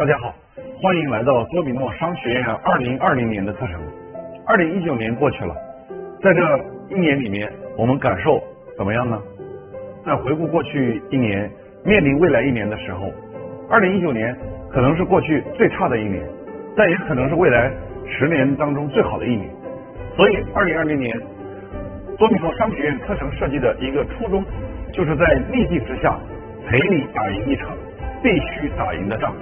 大家好，欢迎来到多米诺商学院二零二零年的课程。二零一九年过去了，在这一年里面，我们感受怎么样呢？在回顾过去一年，面临未来一年的时候，二零一九年可能是过去最差的一年，但也可能是未来十年当中最好的一年。所以，二零二零年多米诺商学院课程设计的一个初衷，就是在逆境之下陪你打赢一场必须打赢的仗。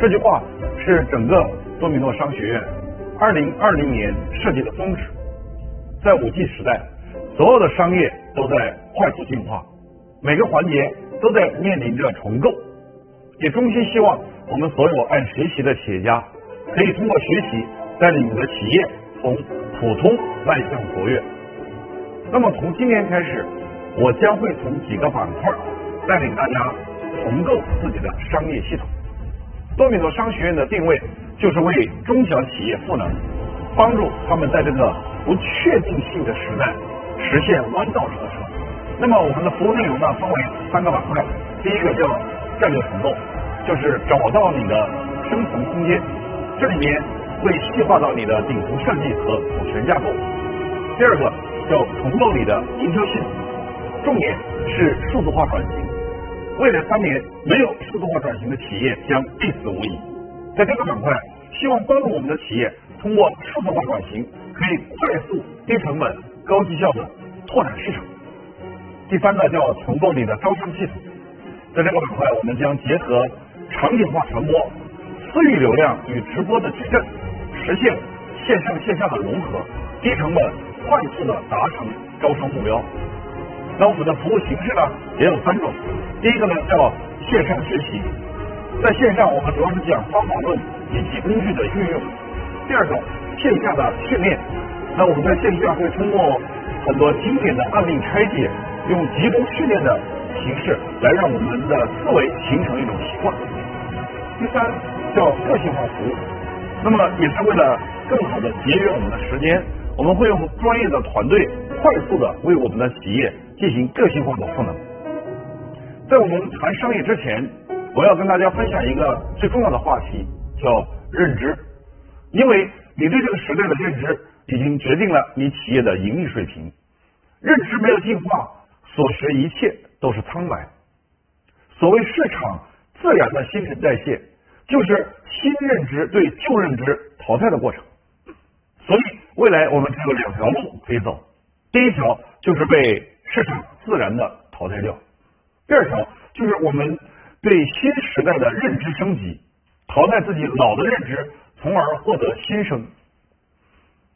这句话是整个多米诺商学院二零二零年设计的宗旨。在五 G 时代，所有的商业都在快速进化，每个环节都在面临着重构。也衷心希望我们所有爱学习的企业家，可以通过学习带领你的企业从普通迈向卓越。那么从今天开始，我将会从几个板块带领大家重构自己的商业系统。多米诺商学院的定位就是为中小企业赋能，帮助他们在这个不确定性的时代实现弯道超车。那么我们的服务内容呢，分为三个板块。第一个叫战略重构，就是找到你的生存空间，这里面会细化到你的顶层设计和股权架构。第二个叫重构你的营销系统，重点是数字化转型。未来三年，没有数字化转型的企业将必死无疑。在这个板块，希望帮助我们的企业通过数字化转型，可以快速、低成本、高绩效的拓展市场。第三个叫重构你的招商系统，在这个板块，我们将结合场景化传播、私域流量与直播的矩阵，实现线上线下的融合，低成本、快速的达成招商目标。那我们的服务形式呢，也有三种。第一个呢叫线上学习，在线上我们主要是讲方法论以及工具的运用。第二种线下的训练，那我们在线下会通过很多经典的案例拆解，用集中训练的形式来让我们的思维形成一种习惯。第三叫个性化服务，那么也是为了更好的节约我们的时间，我们会用专业的团队快速的为我们的企业进行个性化的赋能。在我们谈商业之前，我要跟大家分享一个最重要的话题，叫认知。因为你对这个时代的认知，已经决定了你企业的盈利水平。认知没有进化，所学一切都是苍白。所谓市场自然的新陈代谢，就是新认知对旧认知淘汰的过程。所以未来我们只有两条路可以走，第一条就是被市场自然的淘汰掉。第二条就是我们对新时代的认知升级，淘汰自己老的认知，从而获得新生。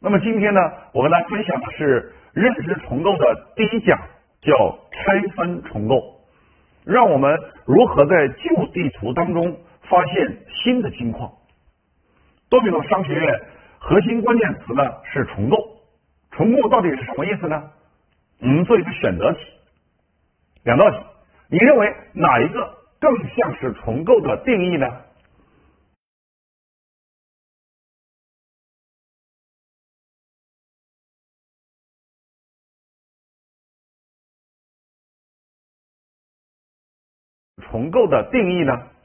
那么今天呢，我跟大家分享的是认知重构的第一讲，叫拆分重构，让我们如何在旧地图当中发现新的金矿。多米诺商学院核心关键词呢是重构，重构到底是什么意思呢？我们做一个选择题，两道题。你认为哪一个更像是重构的定义呢？重构的定义呢？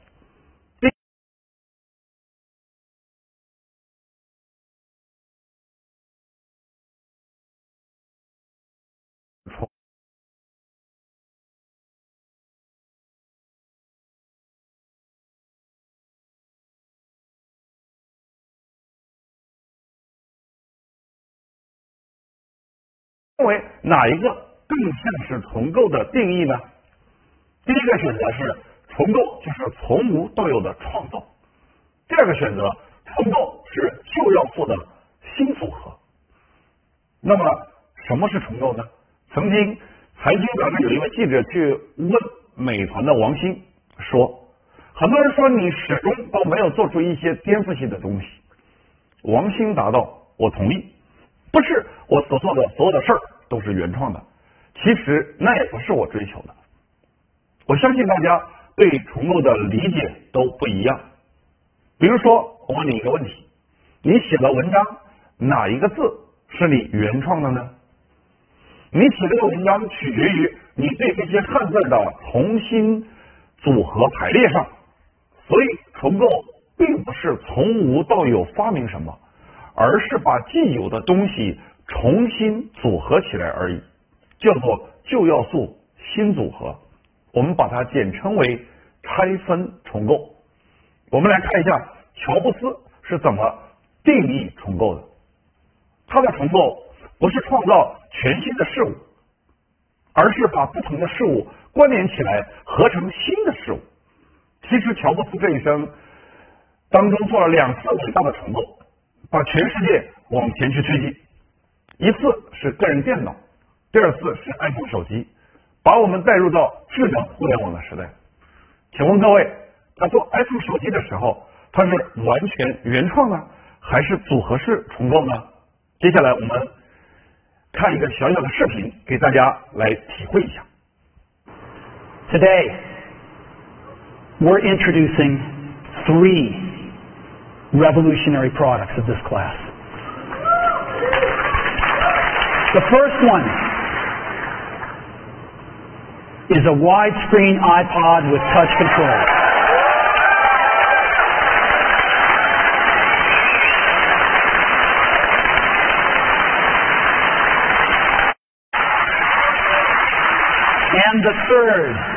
认为哪一个更像是重构的定义呢？第一个选择是重构就是从无到有的创造，第二个选择重构是旧要素的新组合。那么什么是重构呢？曾经财经杂志有一位记者去问美团的王兴说，很多人说你始终都没有做出一些颠覆性的东西。王兴答道：我同意。不是我所做的所有的事儿都是原创的，其实那也不是我追求的。我相信大家对重构的理解都不一样。比如说，我问你一个问题：你写的文章哪一个字是你原创的呢？你写这个文章取决于你对这些汉字的重新组合排列上，所以重构并不是从无到有发明什么，而是把既有的东西重新组合起来而已，叫做旧要素新组合。我们把它简称为拆分重构。我们来看一下乔布斯是怎么定义重构的。他的重构不是创造全新的事物，而是把不同的事物关联起来，合成新的事物。其实乔布斯这一生当中做了两次伟大的重构，把全世界往前去推进。一次是个人电脑，第二次是 iPhone 手机，把我们带入到智能互联网的时代。请问各位，他做 iPhone 手机的时候，他是完全原创呢，还是组合式重构呢？接下来我们看一个小小的视频，给大家来体会一下。Today, we're introducing three revolutionary products of this class. The first one is a widescreen iPod with touch control. And the third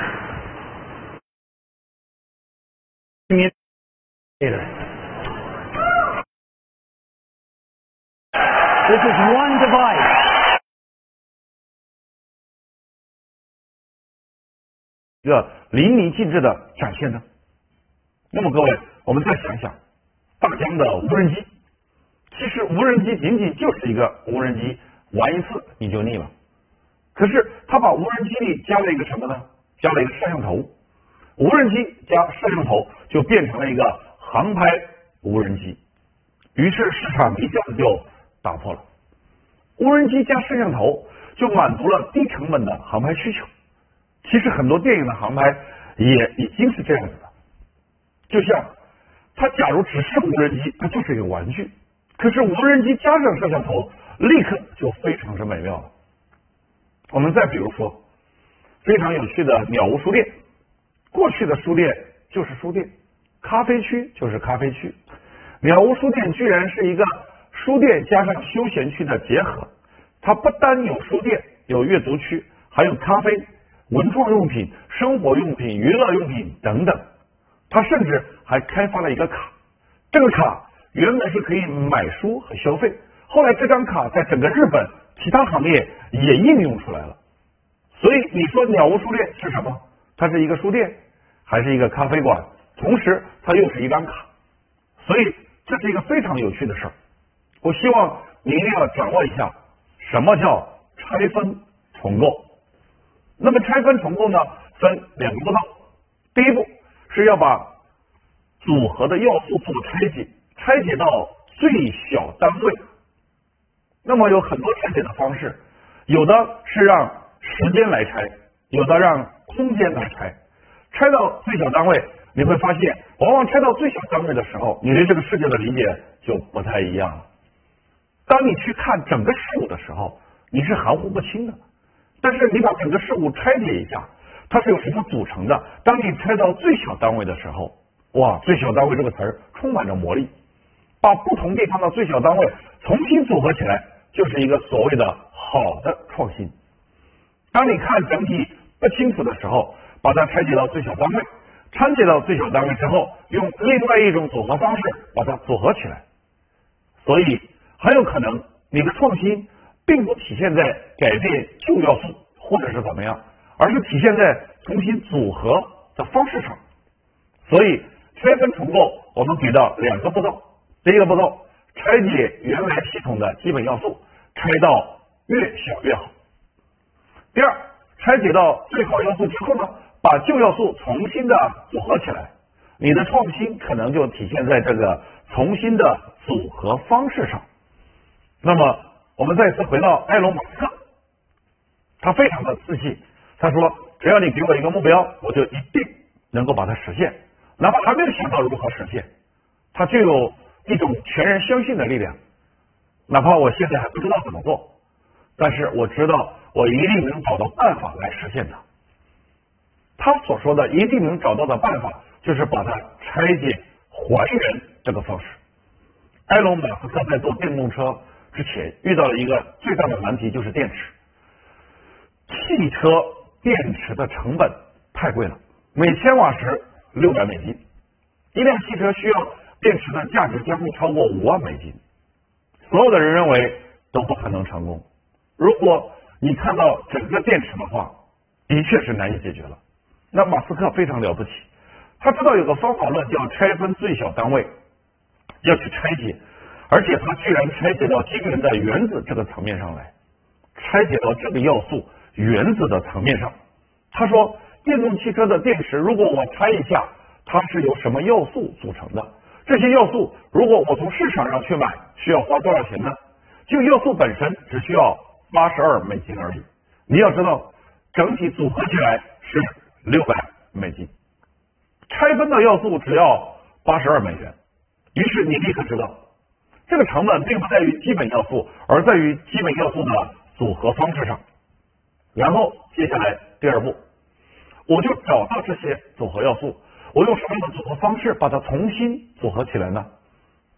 This is one device. 一个淋漓尽致的展现呢。那么各位，我们再想想，大疆的无人机，其实无人机仅仅就是一个无人机，玩一次你就腻了。可是他把无人机里加了一个什么呢？加了一个摄像头，无人机加摄像头就变成了一个航拍无人机，于是市场一下子就打破了。无人机加摄像头就满足了低成本的航拍需求。其实很多电影的航拍也已经是这样子的，就像它假如只是无人机，它就是一个玩具；可是无人机加上摄像头，立刻就非常之美妙了。我们再比如说，非常有趣的鸟屋书店，过去的书店就是书店，咖啡区就是咖啡区，鸟屋书店居然是一个书店加上休闲区的结合，它不单有书店、有阅读区，还有咖啡。文创用品、生活用品、娱乐用品等等，他甚至还开发了一个卡。这个卡原本是可以买书和消费，后来这张卡在整个日本其他行业也应用出来了。所以你说鸟屋书店是什么？它是一个书店，还是一个咖啡馆？同时，它又是一张卡。所以这是一个非常有趣的事儿。我希望你一定要掌握一下什么叫拆分重构。那么拆分重构呢，分两个步骤。第一步是要把组合的要素做拆解，拆解到最小单位。那么有很多拆解的方式，有的是让时间来拆，有的让空间来拆。拆到最小单位，你会发现，往往拆到最小单位的时候，你对这个世界的理解就不太一样了。当你去看整个事物的时候，你是含糊不清的。但是你把整个事物拆解一下，它是由什么组成的？当你拆到最小单位的时候，哇，最小单位这个词儿充满着魔力，把不同地方的最小单位重新组合起来，就是一个所谓的好的创新。当你看整体不清楚的时候，把它拆解到最小单位，拆解到最小单位之后，用另外一种组合方式把它组合起来，所以很有可能你的创新。并不体现在改变旧要素或者是怎么样，而是体现在重新组合的方式上。所以拆分重构，我们给到两个步骤：第一个步骤，拆解原来系统的基本要素，拆到越小越好；第二，拆解到最好要素之后呢，把旧要素重新的组合起来。你的创新可能就体现在这个重新的组合方式上。那么。我们再次回到埃隆·马斯克，他非常的自信。他说：“只要你给我一个目标，我就一定能够把它实现，哪怕还没有想到如何实现，他就有一种全然相信的力量。哪怕我现在还不知道怎么做，但是我知道我一定能找到办法来实现它。他所说的一定能找到的办法，就是把它拆解、还原这个方式。埃隆马斯克在做电动车之前遇到了一个最大的难题，就是电池。汽车电池的成本太贵了，每千瓦时六百美金，一辆汽车需要电池的价值将会超过五万美金。所有的人认为都不可能成功。如果你看到整个电池的话，的确是难以解决了。那马斯克非常了不起，他知道有个方法论叫拆分最小单位，要去拆解，而且他居然拆解到基本的原子这个层面上来，拆解到这个要素原子的层面上。他说，电动汽车的电池，如果我拆一下，它是由什么要素组成的？这些要素，如果我从市场上去买，需要花多少钱呢？就要素本身只需要八十二美金而已。你要知道，整体组合起来是。六百美金，拆分的要素只要八十二美元，于是你立刻知道，这个成本并不在于基本要素，而在于基本要素的组合方式上。然后接下来第二步，我就找到这些组合要素，我用什么样的组合方式把它重新组合起来呢？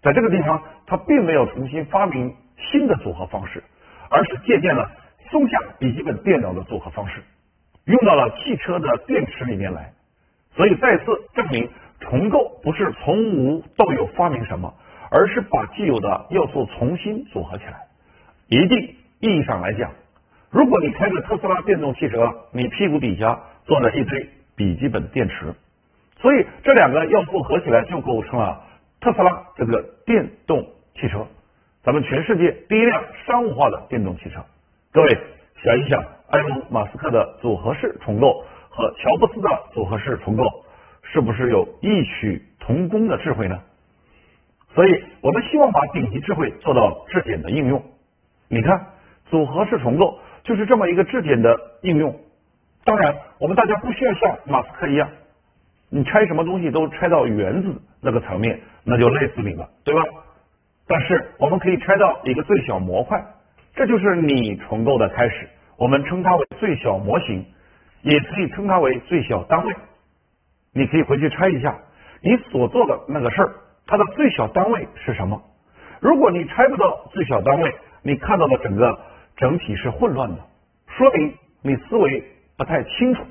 在这个地方，他并没有重新发明新的组合方式，而是借鉴了松下笔记本电脑的组合方式。用到了汽车的电池里面来，所以再次证明重构不是从无到有发明什么，而是把既有的要素重新组合起来。一定意义上来讲，如果你开着特斯拉电动汽车，你屁股底下坐着一堆笔记本电池，所以这两个要素合起来就构成了特斯拉这个电动汽车，咱们全世界第一辆商务化的电动汽车。各位想一想。埃隆·马斯克的组合式重构和乔布斯的组合式重构，是不是有异曲同工的智慧呢？所以我们希望把顶级智慧做到质检的应用。你看，组合式重构就是这么一个质检的应用。当然，我们大家不需要像马斯克一样，你拆什么东西都拆到原子那个层面，那就累死你了，对吧？但是我们可以拆到一个最小模块，这就是你重构的开始。我们称它为最小模型，也可以称它为最小单位。你可以回去拆一下你所做的那个事儿，它的最小单位是什么？如果你拆不到最小单位，你看到的整个整体是混乱的，说明你思维不太清楚。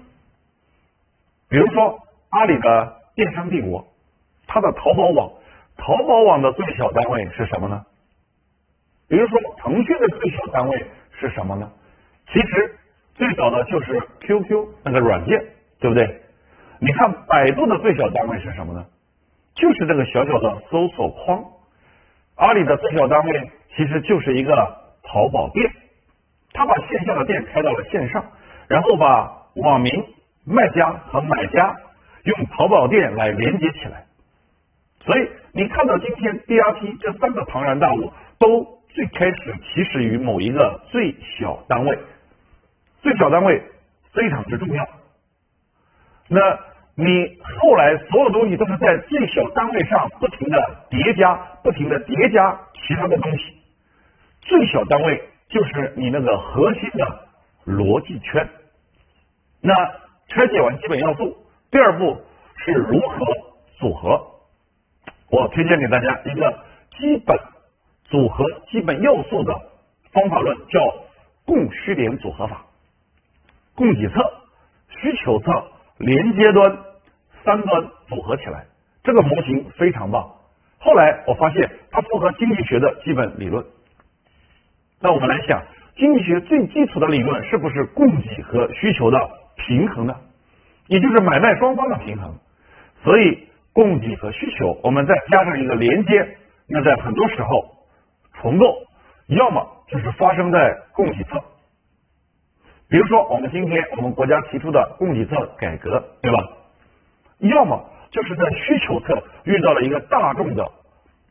比如说阿里的电商帝国，它的淘宝网，淘宝网的最小单位是什么呢？比如说腾讯的最小单位是什么呢？其实最早的就是 QQ 那个软件，对不对？你看百度的最小单位是什么呢？就是这个小小的搜索框。阿里的最小单位其实就是一个淘宝店，他把线下的店开到了线上，然后把网民、卖家和买家用淘宝店来连接起来。所以你看到今天 DRP 这三个庞然大物，都最开始起始于某一个最小单位。最小单位非常之重要。那你后来所有东西都是在最小单位上不停的叠加，不停的叠加其他的东西。最小单位就是你那个核心的逻辑圈。那拆解完基本要素，第二步是如何组合。我推荐给大家一个基本组合基本要素的方法论，叫供需点组合法。供给侧、需求侧、连接端三端组合起来，这个模型非常棒。后来我发现它符合经济学的基本理论。那我们来想，经济学最基础的理论是不是供给和需求的平衡呢？也就是买卖双方的平衡。所以供给和需求，我们再加上一个连接，那在很多时候重构，要么就是发生在供给侧。比如说，我们今天我们国家提出的供给侧改革，对吧？要么就是在需求侧遇到了一个大众的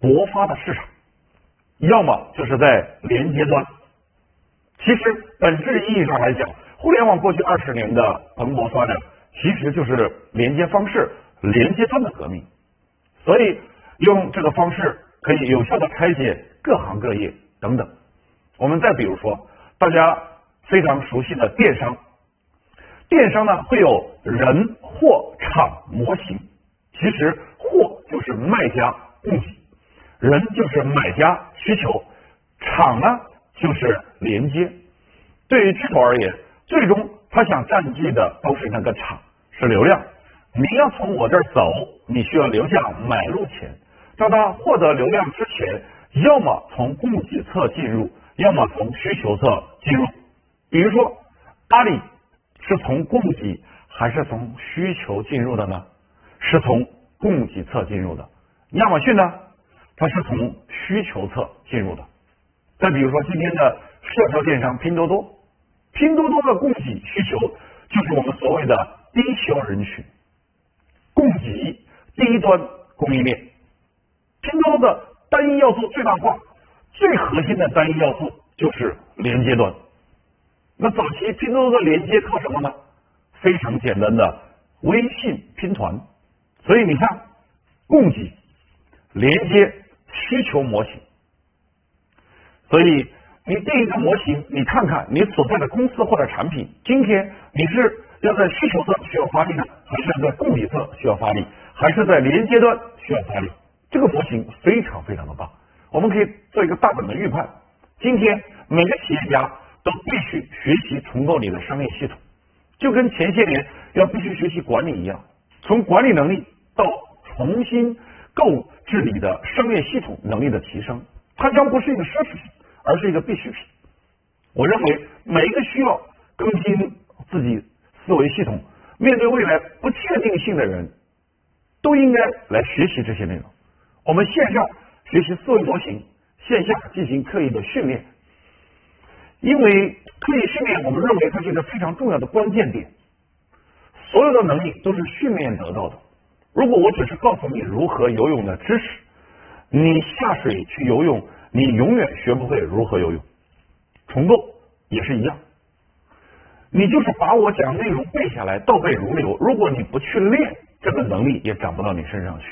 勃发的市场，要么就是在连接端。其实本质意义上来讲，互联网过去二十年的蓬勃发展，其实就是连接方式、连接端的革命。所以用这个方式可以有效的拆解各行各业等等。我们再比如说，大家。非常熟悉的电商，电商呢会有人、货、场模型。其实货就是卖家供给，人就是买家需求，场呢就是连接。对于巨头而言，最终他想占据的都是那个场，是流量。你要从我这儿走，你需要留下买路钱。在他获得流量之前，要么从供给侧进入，要么从需求侧进入。比如说，阿里是从供给还是从需求进入的呢？是从供给侧进入的。亚马逊呢，它是从需求侧进入的。再比如说，今天的社交电商拼多多，拼多多的供给需求就是我们所谓的低销人群。供给低端供应链，拼多多的单一要素最大化，最核心的单一要素就是连接端。那早期拼多多的连接靠什么呢？非常简单的微信拼团。所以你看，供给、连接、需求模型。所以你定一个模型，你看看你所在的公司或者产品，今天你是。要在需求侧需要发力呢，还是在供给侧需要发力，还是在连接端需要发力？这个模型非常非常的棒，我们可以做一个大胆的预判：今天每个企业家都必须学习重构你的商业系统，就跟前些年要必须学习管理一样，从管理能力到重新构治理的商业系统能力的提升，它将不是一个奢侈品，而是一个必需品。我认为每一个需要更新自己。思维系统面对未来不确定性的人，都应该来学习这些内容。我们线上学习思维模型，线下进行刻意的训练。因为刻意训练，我们认为它是一个非常重要的关键点。所有的能力都是训练得到的。如果我只是告诉你如何游泳的知识，你下水去游泳，你永远学不会如何游泳。重构也是一样。你就是把我讲内容背下来，倒背如流。如果你不去练，这个能力也长不到你身上去。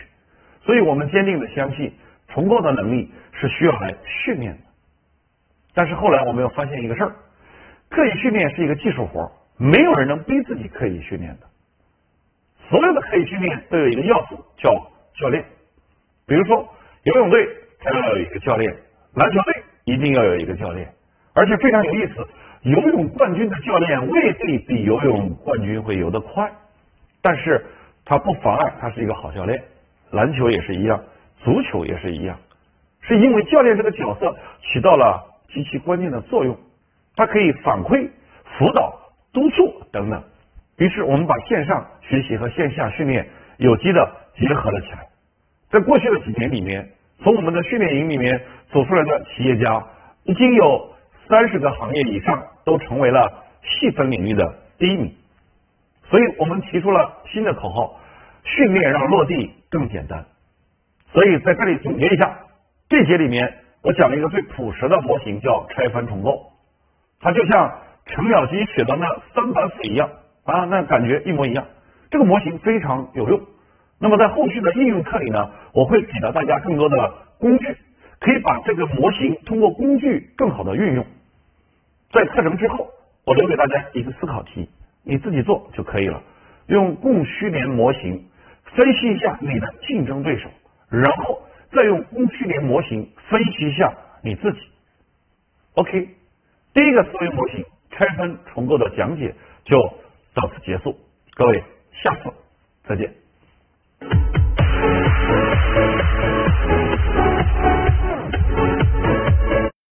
所以我们坚定的相信，重构的能力是需要来训练的。但是后来我们又发现一个事儿：刻意训练是一个技术活，没有人能逼自己刻意训练的。所有的刻意训练都有一个要素叫教练。比如说游泳队，它要有一个教练；篮球队一定要有一个教练，而且非常有意思。游泳冠军的教练未必比游泳冠军会游得快，但是他不妨碍他是一个好教练。篮球也是一样，足球也是一样，是因为教练这个角色起到了极其关键的作用，它可以反馈、辅导、督促等等。于是我们把线上学习和线下训练有机的结合了起来。在过去的几年里面，从我们的训练营里面走出来的企业家已经有三十个行业以上。都成为了细分领域的第一名，所以我们提出了新的口号：训练让落地更简单。所以在这里总结一下，这节里面我讲了一个最朴实的模型，叫拆分重构。它就像程咬金写的那三板斧一样啊，那感觉一模一样。这个模型非常有用。那么在后续的应用课里呢，我会给到大家更多的工具，可以把这个模型通过工具更好的运用。在课程之后，我留给大家一个思考题，你自己做就可以了。用供需联模型分析一下你的竞争对手，然后再用供需连模型分析一下你自己。OK，第一个思维模型拆分重构的讲解就到此结束，各位下次再见。